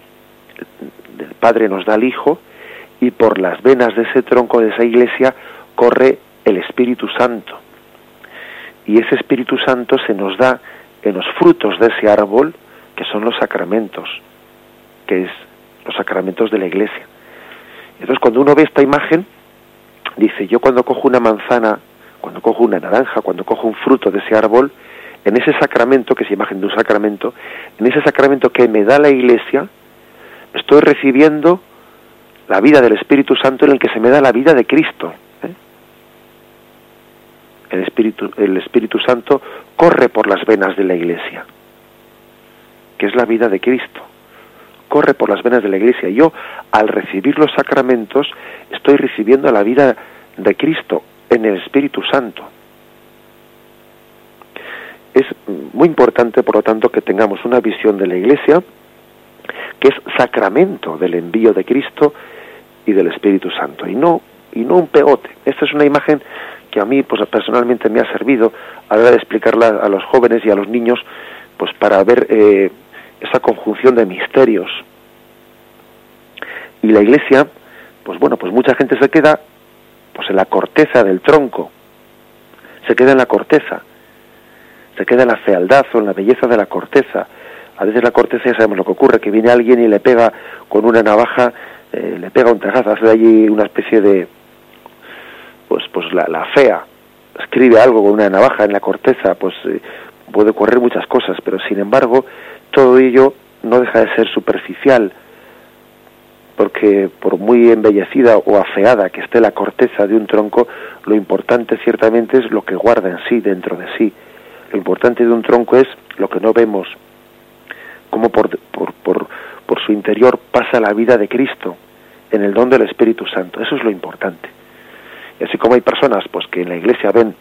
del Padre nos da el Hijo y por las venas de ese tronco de esa iglesia corre el Espíritu Santo. Y ese Espíritu Santo se nos da en los frutos de ese árbol que son los sacramentos, que es los sacramentos de la iglesia. Entonces cuando uno ve esta imagen, dice, yo cuando cojo una manzana, cuando cojo una naranja, cuando cojo un fruto de ese árbol, en ese sacramento, que es imagen de un sacramento, en ese sacramento que me da la iglesia, estoy recibiendo la vida del Espíritu Santo en el que se me da la vida de Cristo. ¿eh? El, Espíritu, el Espíritu Santo corre por las venas de la Iglesia, que es la vida de Cristo. Corre por las venas de la Iglesia. Yo, al recibir los sacramentos, estoy recibiendo la vida de Cristo en el Espíritu Santo. Es muy importante, por lo tanto, que tengamos una visión de la Iglesia es sacramento del envío de Cristo y del Espíritu Santo, y no, y no un pegote. Esta es una imagen que a mí pues, personalmente me ha servido a la hora de explicarla a los jóvenes y a los niños pues para ver eh, esa conjunción de misterios. Y la iglesia, pues bueno, pues mucha gente se queda pues en la corteza del tronco, se queda en la corteza, se queda en la fealdad o en la belleza de la corteza. A veces la corteza ya sabemos lo que ocurre, que viene alguien y le pega con una navaja, eh, le pega un tajazo, hace de allí una especie de, pues, pues la, la, fea, escribe algo con una navaja en la corteza, pues eh, puede ocurrir muchas cosas, pero sin embargo todo ello no deja de ser superficial, porque por muy embellecida o afeada que esté la corteza de un tronco, lo importante ciertamente es lo que guarda en sí, dentro de sí. Lo importante de un tronco es lo que no vemos, cómo por, por, por, por su interior pasa la vida de Cristo en el don del Espíritu Santo. Eso es lo importante. Y así como hay personas pues que en la Iglesia ven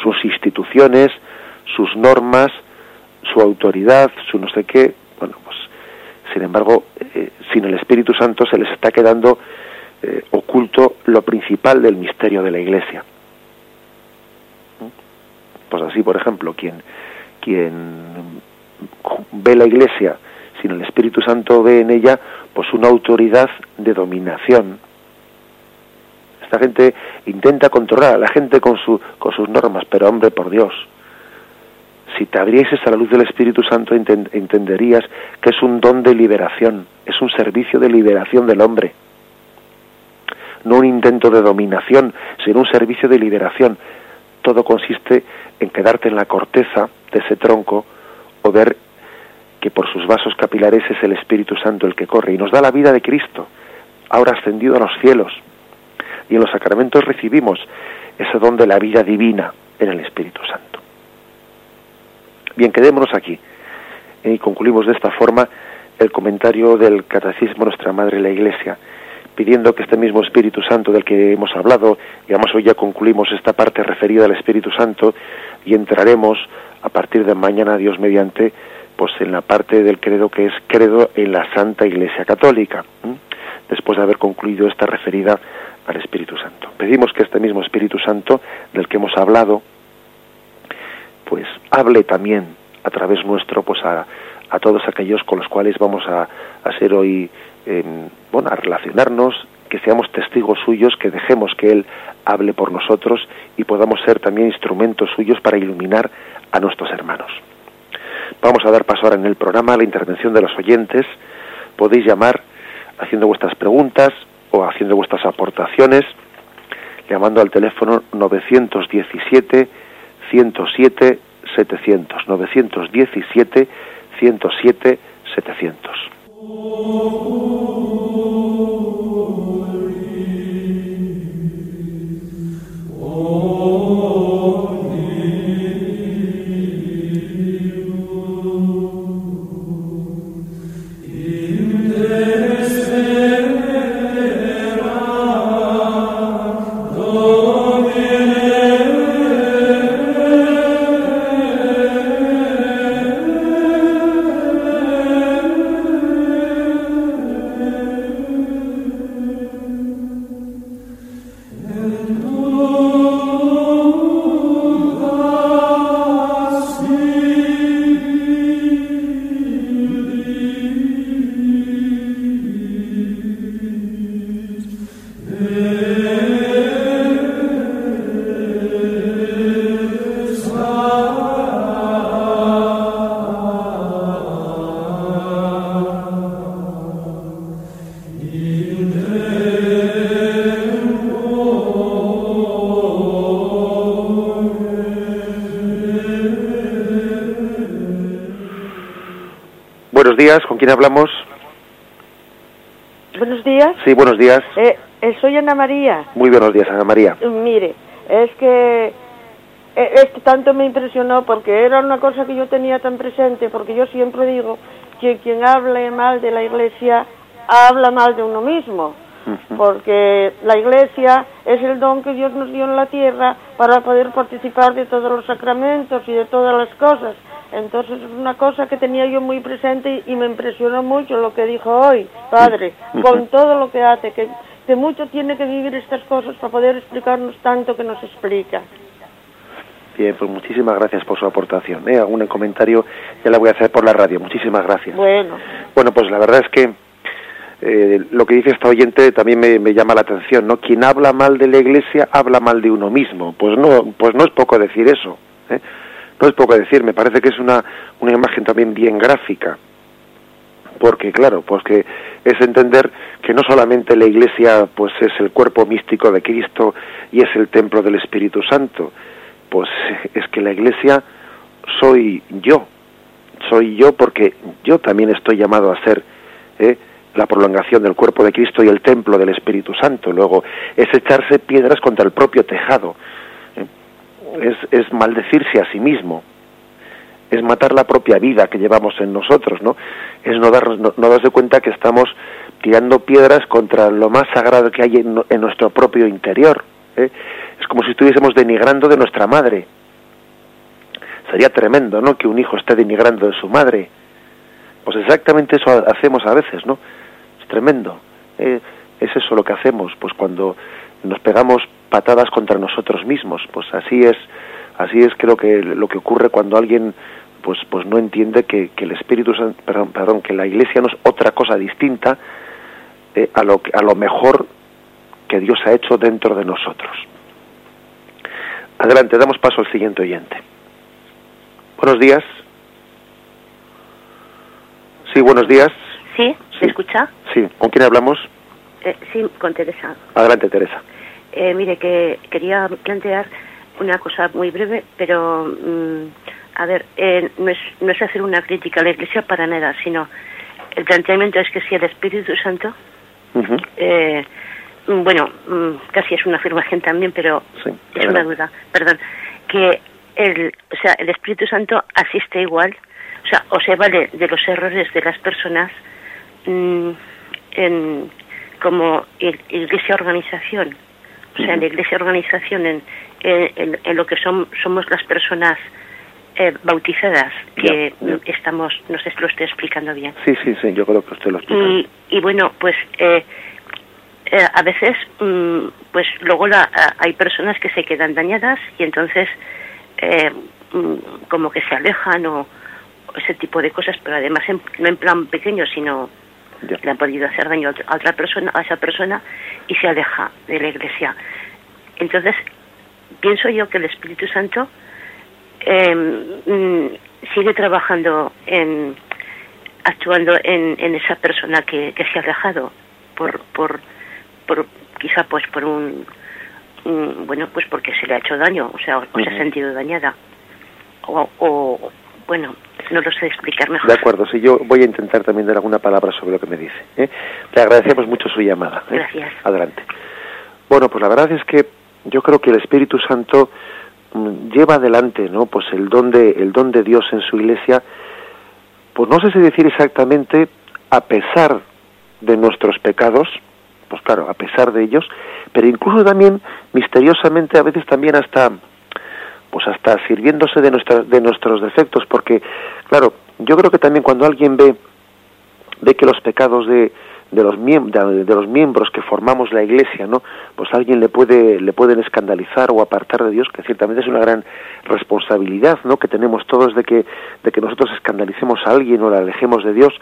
sus instituciones, sus normas, su autoridad, su no sé qué, bueno, pues sin embargo, eh, sin el Espíritu Santo se les está quedando eh, oculto lo principal del misterio de la Iglesia. Pues así, por ejemplo, quien ve la Iglesia sin el Espíritu Santo ve en ella pues una autoridad de dominación. Esta gente intenta controlar a la gente con, su, con sus normas, pero hombre, por Dios, si te abrieses a la luz del Espíritu Santo entenderías que es un don de liberación, es un servicio de liberación del hombre. No un intento de dominación, sino un servicio de liberación. Todo consiste en quedarte en la corteza de ese tronco o ver que por sus vasos capilares es el Espíritu Santo el que corre y nos da la vida de Cristo, ahora ascendido a los cielos. Y en los sacramentos recibimos ese don de la vida divina en el Espíritu Santo. Bien, quedémonos aquí. Y concluimos de esta forma el comentario del Catecismo Nuestra Madre la Iglesia, pidiendo que este mismo Espíritu Santo del que hemos hablado, y además hoy ya concluimos esta parte referida al Espíritu Santo, y entraremos a partir de mañana, Dios mediante, pues en la parte del credo que es credo en la Santa Iglesia Católica, después de haber concluido esta referida al Espíritu Santo. Pedimos que este mismo Espíritu Santo del que hemos hablado, pues hable también a través nuestro pues a, a todos aquellos con los cuales vamos a, a ser hoy bueno a relacionarnos que seamos testigos suyos que dejemos que él hable por nosotros y podamos ser también instrumentos suyos para iluminar a nuestros hermanos. Vamos a dar paso ahora en el programa a la intervención de los oyentes. Podéis llamar haciendo vuestras preguntas o haciendo vuestras aportaciones llamando al teléfono 917 107 700 917 107 700 días, quién hablamos? Buenos días. Sí, buenos días. Eh, eh, soy Ana María. Muy buenos días, Ana María. Eh, mire, es que eh, es que tanto me impresionó porque era una cosa que yo tenía tan presente, porque yo siempre digo que quien hable mal de la iglesia habla mal de uno mismo, porque la iglesia es el don que Dios nos dio en la tierra para poder participar de todos los sacramentos y de todas las cosas. Entonces es una cosa que tenía yo muy presente y, me impresionó mucho lo que dijo hoy, padre, con todo lo que hace, que, que mucho tiene que vivir estas cosas para poder explicarnos tanto que nos explica. Bien, pues muchísimas gracias por su aportación. ¿eh? Algún comentario ya la voy a hacer por la radio. Muchísimas gracias. Bueno, Bueno, pues la verdad es que eh, lo que dice esta oyente también me, me llama la atención, ¿no? Quien habla mal de la Iglesia habla mal de uno mismo. Pues no, pues no es poco decir eso. ¿eh? No es poco decir. Me parece que es una una imagen también bien gráfica. Porque claro, pues que es entender que no solamente la Iglesia pues es el cuerpo místico de Cristo y es el templo del Espíritu Santo, pues es que la Iglesia soy yo, soy yo porque yo también estoy llamado a ser ¿eh? la prolongación del cuerpo de Cristo y el templo del Espíritu Santo. Luego es echarse piedras contra el propio tejado. Es, es maldecirse a sí mismo, es matar la propia vida que llevamos en nosotros, ¿no? Es no, dar, no, no darse cuenta que estamos tirando piedras contra lo más sagrado que hay en, nuestro propio interior. ¿eh? Es como si estuviésemos denigrando de nuestra madre. Sería tremendo, ¿no? Que un hijo esté denigrando de su madre. Pues exactamente eso ha- hacemos a veces, ¿no? Es tremendo. ¿eh? Es eso lo que hacemos, pues cuando nos pegamos patadas contra nosotros mismos. Pues así es, así es creo que lo que ocurre cuando alguien pues pues no entiende que, que el Espíritu Santo, perdón, perdón, que la Iglesia no es otra cosa distinta eh, a lo que- a lo mejor que Dios ha hecho dentro de nosotros. Adelante, damos paso al siguiente oyente. Buenos días. Sí, buenos días. ¿Sí? Sí. ¿Me escucha? Sí, ¿con quién hablamos? Eh, sí, con Teresa. Adelante, Teresa. Eh, mire, que quería plantear una cosa muy breve, pero, mm, a ver, eh, no, es, no es hacer una crítica a la Iglesia para nada, sino el planteamiento es que si el Espíritu Santo, eh, mm, bueno, mm, casi es una afirmación también, pero Sí, es una duda, perdón, que el, o sea, el Espíritu Santo asiste igual, o sea, o se vale de los errores de las personas en, como ig- iglesia organización, o sea, en la iglesia organización, en, en, lo que son, somos las personas eh, bautizadas, que estamos, no sé si lo estoy explicando bien. Sí, sí, sí, yo creo que usted lo explica. Y, y bueno, pues eh, eh, a veces, mm, pues luego la, hay personas que se quedan dañadas y entonces eh, mm, como que se alejan o, o ese tipo de cosas, pero además en- no en plan pequeño, sino Ya. le han podido hacer daño a otra- persona, a esa persona y se aleja de la iglesia. Entonces, pienso yo que el Espíritu Santo eh, sigue trabajando en actuando en, en esa persona que, que se ha alejado por por por quizá pues por un, un- bueno pues porque se le ha hecho daño o sea o se ha sentido dañada o, o bueno no lo sé explicar mejor De acuerdo, sí, yo voy a intentar también dar alguna palabra sobre lo que me dice. ¿eh? Le agradecemos mucho su llamada. ¿eh? Gracias. Adelante. Bueno, pues la verdad es que yo creo que el Espíritu Santo mm, lleva adelante, ¿no? Pues el don de el don de Dios en su Iglesia. Pues no sé si decir exactamente a pesar de nuestros pecados, pues claro, a pesar de ellos, pero incluso también misteriosamente a veces también hasta pues hasta sirviéndose de nuestras de nuestros defectos porque claro yo creo que también cuando alguien ve ve que los pecados de de los de, de los miembros que formamos la iglesia no pues alguien le puede le pueden escandalizar o apartar de Dios que ciertamente es una gran responsabilidad no que tenemos todos de que de que nosotros escandalicemos a alguien o la alejemos de Dios.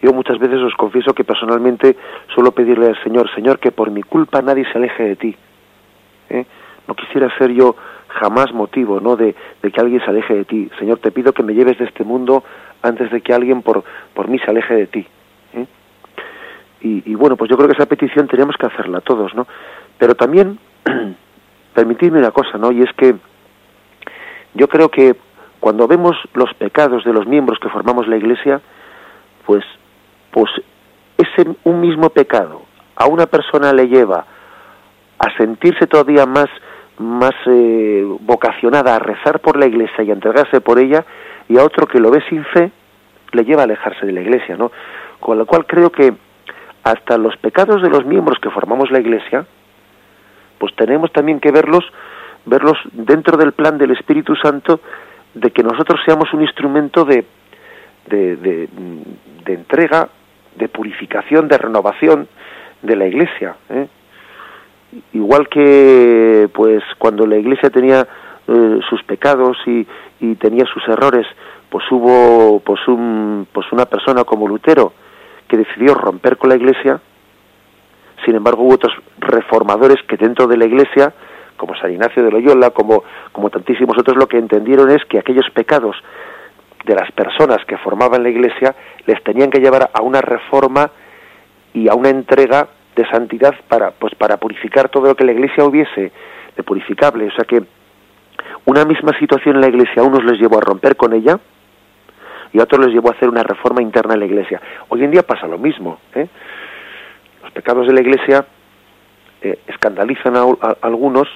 Yo muchas veces os confieso que personalmente suelo pedirle al Señor Señor que por mi culpa nadie se aleje de ti ¿eh? no quisiera ser yo jamás motivo no de, que alguien se aleje de ti. Señor te pido que me lleves de este mundo antes de que alguien por por mí se aleje de ti ¿eh? y, y bueno pues yo creo que esa petición tenemos que hacerla todos no pero también permitidme una cosa no y es que yo creo que cuando vemos los pecados de los miembros que formamos la iglesia pues pues ese un mismo pecado a una persona le lleva a sentirse todavía más más eh, vocacionada a rezar por la iglesia y a entregarse por ella y a otro que lo ve sin fe le lleva a alejarse de la iglesia, ¿no? Con lo cual creo que hasta los pecados de los miembros que formamos la iglesia, pues tenemos también que verlos verlos dentro del plan del Espíritu Santo de que nosotros seamos un instrumento de, de, de, entrega, de purificación, de renovación de la Iglesia. ¿eh? Igual que, pues, cuando la Iglesia tenía eh, sus pecados y, y, tenía sus errores, pues hubo, pues, un, pues una persona como Lutero que decidió romper con la Iglesia. Sin embargo, hubo otros reformadores que dentro de la Iglesia como San Ignacio de Loyola, como, como tantísimos otros, lo que entendieron es que aquellos pecados de las personas que formaban la Iglesia les tenían que llevar a una reforma y a una entrega de santidad para, pues, para purificar todo lo que la Iglesia hubiese de purificable. O sea que una misma situación en la Iglesia a unos les llevó a romper con ella y a otros les llevó a hacer una reforma interna en la Iglesia. Hoy en día pasa lo mismo. ¿eh? Los pecados de la Iglesia eh, escandalizan a, algunos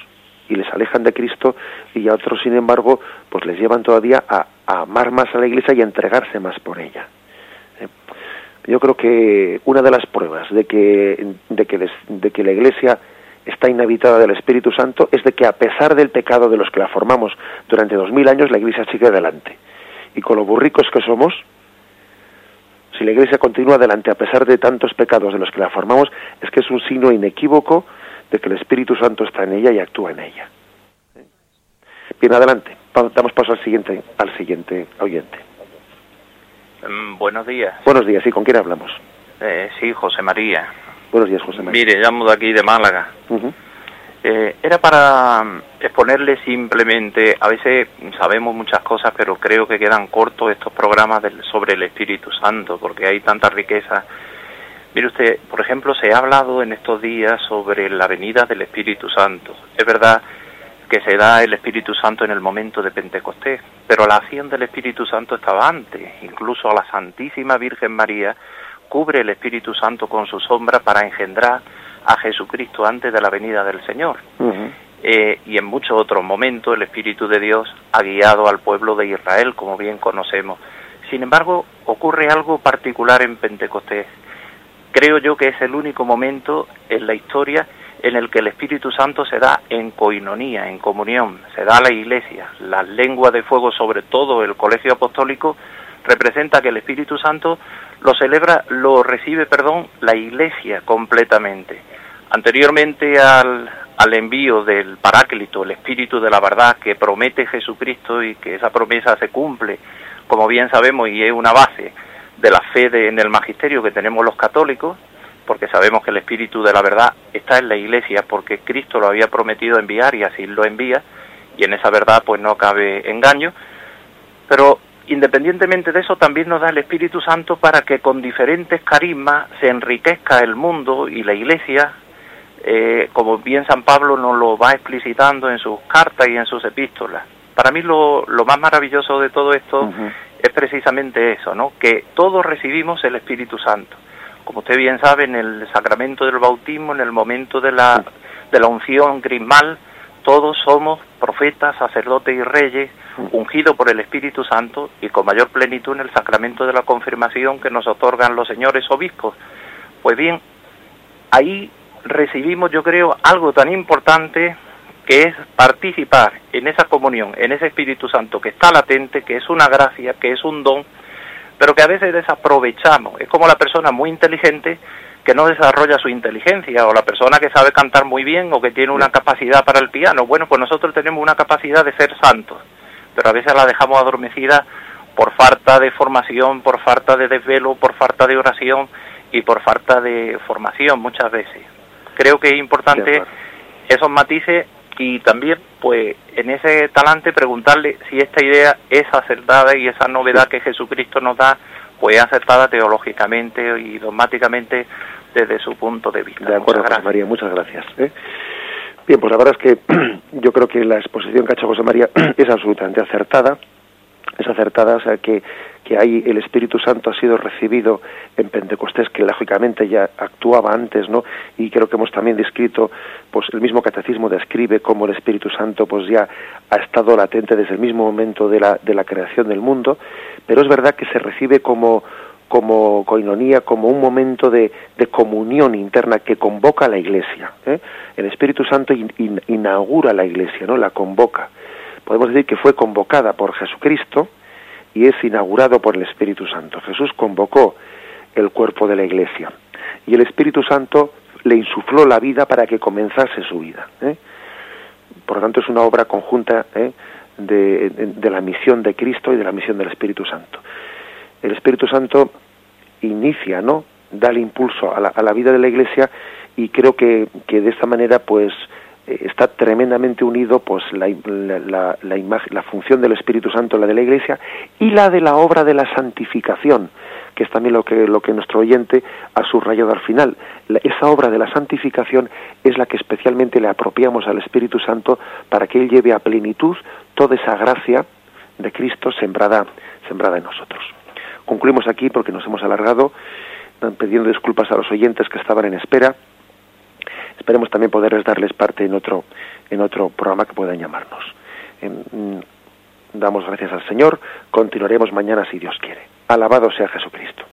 y les alejan de Cristo y a otros, sin embargo, pues les llevan todavía a, amar más a la Iglesia y a entregarse más por ella. ¿eh? Yo creo que una de las pruebas de que, de que, de que la Iglesia está inhabitada del Espíritu Santo es de que a pesar del pecado de los que la formamos durante dos mil años, la Iglesia sigue adelante. Y con lo burricos que somos, si la Iglesia continúa adelante a pesar de tantos pecados de los que la formamos, es que es un signo inequívoco de que el Espíritu Santo está en ella y actúa en ella. Bien, adelante. Damos paso al siguiente, al siguiente oyente. Mm, buenos días. Buenos días, ¿y con quién hablamos? Eh, sí, José María. Buenos días, José María. Mire, llamo de aquí de Málaga. Eh, era para mm, exponerle simplemente, a veces sabemos muchas cosas, pero creo que quedan cortos estos programas sobre el Espíritu Santo, porque hay tanta riqueza Mire usted, por ejemplo, se ha hablado en estos días sobre la venida del Espíritu Santo. Es verdad que se da el Espíritu Santo en el momento de Pentecostés, pero la acción del Espíritu Santo estaba antes. Incluso a la Santísima Virgen María cubre el Espíritu Santo con su sombra para engendrar a Jesucristo antes de la venida del Señor. Eh, y en muchos otros momentos el Espíritu de Dios ha guiado al pueblo de Israel, como bien conocemos. Sin embargo, ocurre algo particular en Pentecostés creo yo que es el único momento en la historia en el que el Espíritu Santo se da en coinonía, en comunión, se da a la Iglesia. La lengua de fuego, sobre todo el colegio apostólico, representa que el Espíritu Santo lo celebra, lo recibe, perdón, la Iglesia completamente. Anteriormente al, al envío del Paráclito, el Espíritu de la verdad que promete Jesucristo y que esa promesa se cumple, como bien sabemos, y es una base de la fe en el magisterio que tenemos los católicos, porque sabemos que el Espíritu de la verdad está en la Iglesia, porque Cristo lo había prometido enviar y así lo envía, y en esa verdad pues no cabe engaño, pero independientemente de eso también nos da el Espíritu Santo para que con diferentes carismas se enriquezca el mundo y la Iglesia, eh, como bien San Pablo nos lo va explicitando en sus cartas y en sus epístolas. Para mí lo, lo más maravilloso de todo esto es precisamente eso, ¿no? Que todos recibimos el Espíritu Santo. Como usted bien sabe, en el sacramento del bautismo, en el momento de la, de la unción crismal, todos somos profetas, sacerdotes y reyes, ungidos por el Espíritu Santo y con mayor plenitud en el sacramento de la confirmación que nos otorgan los señores obispos. Pues bien, ahí recibimos, yo creo, algo tan importante que es participar en esa comunión, en ese Espíritu Santo que está latente, que es una gracia, que es un don, pero que a veces desaprovechamos. Es como la persona muy inteligente que no desarrolla su inteligencia, o la persona que sabe cantar muy bien o que tiene una capacidad para el piano. Bueno, pues nosotros tenemos una capacidad de ser santos, pero a veces la dejamos adormecida por falta de formación, por falta de desvelo, por falta de oración y por falta de formación muchas veces. Creo que es importante esos matices y también pues en ese talante preguntarle si esta idea es acertada y esa novedad que Jesucristo nos da pues es acertada teológicamente y dogmáticamente desde su punto de vista. De acuerdo, José María, muchas gracias. ¿eh? Bien, pues la verdad es que yo creo que la exposición que ha hecho José María es absolutamente acertada. Es acertada, o sea, que, que ahí el Espíritu Santo ha sido recibido en Pentecostés, que lógicamente ya actuaba antes, ¿no? Y creo que hemos también descrito, pues el mismo catecismo describe cómo el Espíritu Santo pues ya ha estado latente desde el mismo momento de la, de la creación del mundo, pero es verdad que se recibe como como coinonía, como un momento de, de comunión interna que convoca a la Iglesia. ¿eh? El Espíritu Santo inaugura la Iglesia, ¿no? La convoca podemos decir que fue convocada por Jesucristo y es inaugurado por el Espíritu Santo. Jesús convocó el cuerpo de la iglesia y el Espíritu Santo le insufló la vida para que comenzase su vida. ¿eh? Por lo tanto, es una obra conjunta ¿eh? de, la misión de Cristo y de la misión del Espíritu Santo. El Espíritu Santo inicia, ¿no? Da el impulso a la, a la vida de la Iglesia y creo que, que de esta manera, pues, está tremendamente unido pues la, la, la, la función del Espíritu Santo, la de la Iglesia, y la de la obra de la santificación, que es también lo que, lo que nuestro oyente ha subrayado al final. esa obra de la santificación es la que especialmente le apropiamos al Espíritu Santo para que Él lleve a plenitud toda esa gracia de Cristo sembrada, sembrada en nosotros. Concluimos aquí porque nos hemos alargado, pidiendo disculpas a los oyentes que estaban en espera esperemos también poderles darles parte en otro, en otro programa que puedan llamarnos. Mm, damos gracias al Señor, continuaremos mañana si Dios quiere. Alabado sea Jesucristo.